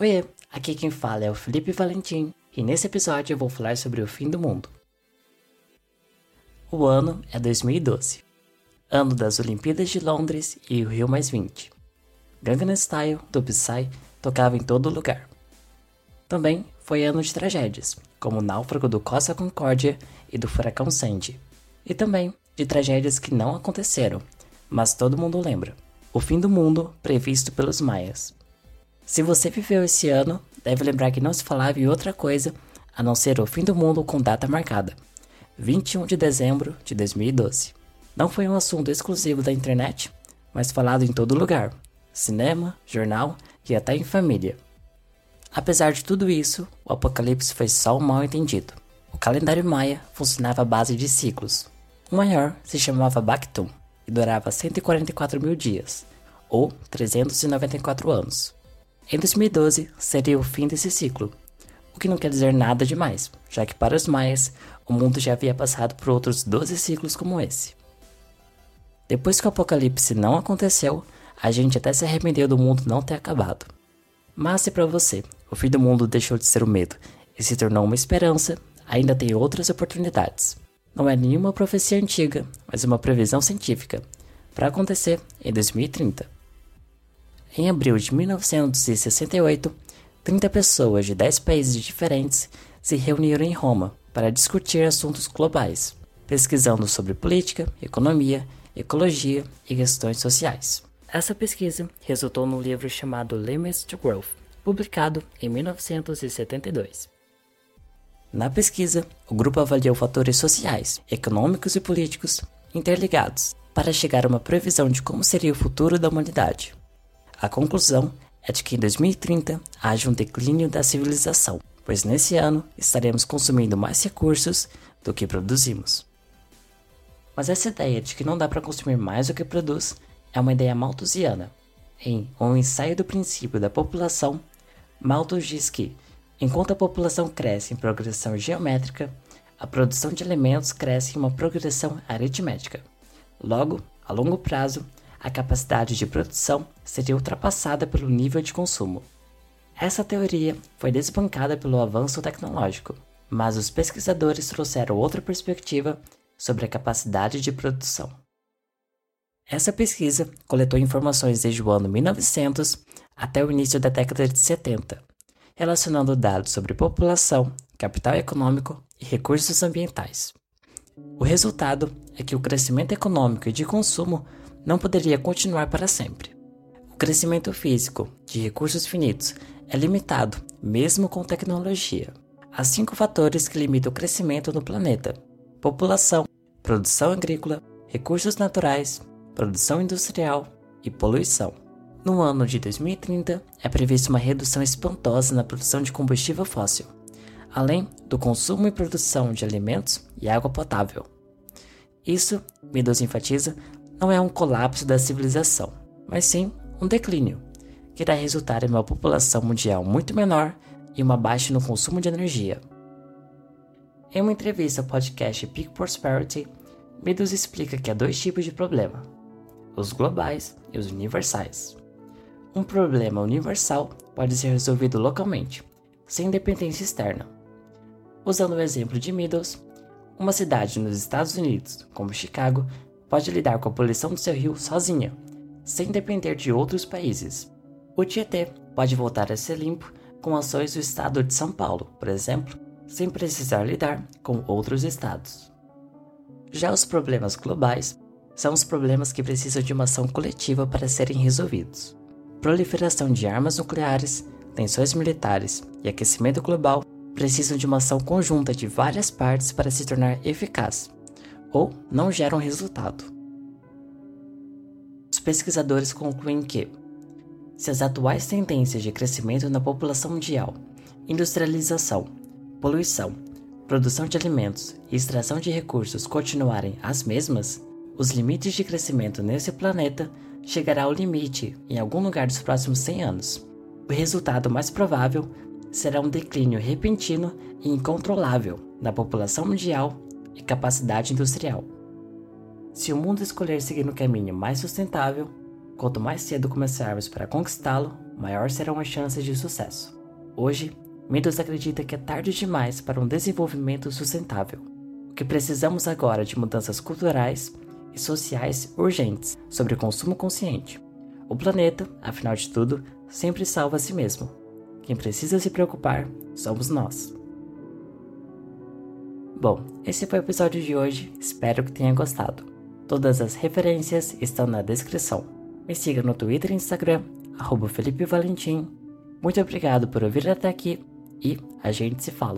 Oi, aqui quem fala é o Felipe Valentim e nesse episódio eu vou falar sobre o fim do mundo. O ano é 2012, ano das Olimpíadas de Londres e o Rio Mais 20. Gangnam Style do Psy tocava em todo lugar. Também foi ano de tragédias, como o náufrago do Costa Concórdia e do furacão Sandy, e também de tragédias que não aconteceram, mas todo mundo lembra. O fim do mundo previsto pelos maias. Se você viveu esse ano, deve lembrar que não se falava em outra coisa a não ser o fim do mundo com data marcada, 21 de dezembro de 2012. Não foi um assunto exclusivo da internet, mas falado em todo lugar, cinema, jornal e até em família. Apesar de tudo isso, o apocalipse foi só um mal entendido. O calendário maia funcionava à base de ciclos. O maior se chamava Bactum e durava 144 mil dias, ou 394 anos. Em 2012 seria o fim desse ciclo, o que não quer dizer nada demais, já que para os maias o mundo já havia passado por outros 12 ciclos como esse. Depois que o apocalipse não aconteceu, a gente até se arrependeu do mundo não ter acabado. Mas se para você o fim do mundo deixou de ser o medo e se tornou uma esperança, ainda tem outras oportunidades. Não é nenhuma profecia antiga, mas uma previsão científica, para acontecer em 2030. Em abril de 1968, 30 pessoas de 10 países diferentes se reuniram em Roma para discutir assuntos globais, pesquisando sobre política, economia, ecologia e questões sociais. Essa pesquisa resultou no livro chamado Limits to Growth, publicado em 1972. Na pesquisa, o grupo avaliou fatores sociais, econômicos e políticos interligados para chegar a uma previsão de como seria o futuro da humanidade. A conclusão é de que em 2030 haja um declínio da civilização, pois nesse ano estaremos consumindo mais recursos do que produzimos. Mas essa ideia de que não dá para consumir mais do que produz é uma ideia malthusiana. Em Um ensaio do princípio da população, Malthus diz que, enquanto a população cresce em progressão geométrica, a produção de alimentos cresce em uma progressão aritmética. Logo, a longo prazo, a capacidade de produção seria ultrapassada pelo nível de consumo. Essa teoria foi desbancada pelo avanço tecnológico, mas os pesquisadores trouxeram outra perspectiva sobre a capacidade de produção. Essa pesquisa coletou informações desde o ano 1900 até o início da década de 70, relacionando dados sobre população, capital econômico e recursos ambientais. O resultado é que o crescimento econômico e de consumo não poderia continuar para sempre. O crescimento físico de recursos finitos é limitado, mesmo com tecnologia. Há cinco fatores que limitam o crescimento no planeta: população, produção agrícola, recursos naturais, produção industrial e poluição. No ano de 2030, é prevista uma redução espantosa na produção de combustível fóssil, além do consumo e produção de alimentos e água potável. Isso, Meadows enfatiza, não é um colapso da civilização, mas sim um declínio, que irá resultar em uma população mundial muito menor e uma baixa no consumo de energia. Em uma entrevista ao podcast Peak Prosperity, Meadows explica que há dois tipos de problema: os globais e os universais. Um problema universal pode ser resolvido localmente, sem dependência externa. Usando o exemplo de Meadows, uma cidade nos Estados Unidos, como Chicago, pode lidar com a poluição do seu rio sozinha, sem depender de outros países. O Tietê pode voltar a ser limpo com ações do estado de São Paulo, por exemplo, sem precisar lidar com outros estados. Já os problemas globais são os problemas que precisam de uma ação coletiva para serem resolvidos. Proliferação de armas nucleares, tensões militares e aquecimento global precisam de uma ação conjunta de várias partes para se tornar eficaz ou não geram resultado. Os pesquisadores concluem que, se as atuais tendências de crescimento na população mundial, industrialização, poluição, produção de alimentos e extração de recursos continuarem as mesmas, os limites de crescimento nesse planeta chegará ao limite em algum lugar dos próximos 100 anos. O resultado mais provável será um declínio repentino e incontrolável na população mundial e capacidade industrial. Se o mundo escolher seguir no caminho mais sustentável, Quanto mais cedo começarmos para conquistá-lo, maior serão as chances de sucesso. Hoje, Mendes acredita que é tarde demais para um desenvolvimento sustentável. O que precisamos agora de mudanças culturais e sociais urgentes sobre o consumo consciente. O planeta, afinal de tudo, sempre salva a si mesmo. Quem precisa se preocupar somos nós. Bom, esse foi o episódio de hoje, espero que tenha gostado. Todas as referências estão na descrição. Me siga no Twitter e Instagram, arroba Felipe Valentim. Muito obrigado por ouvir até aqui e a gente se fala.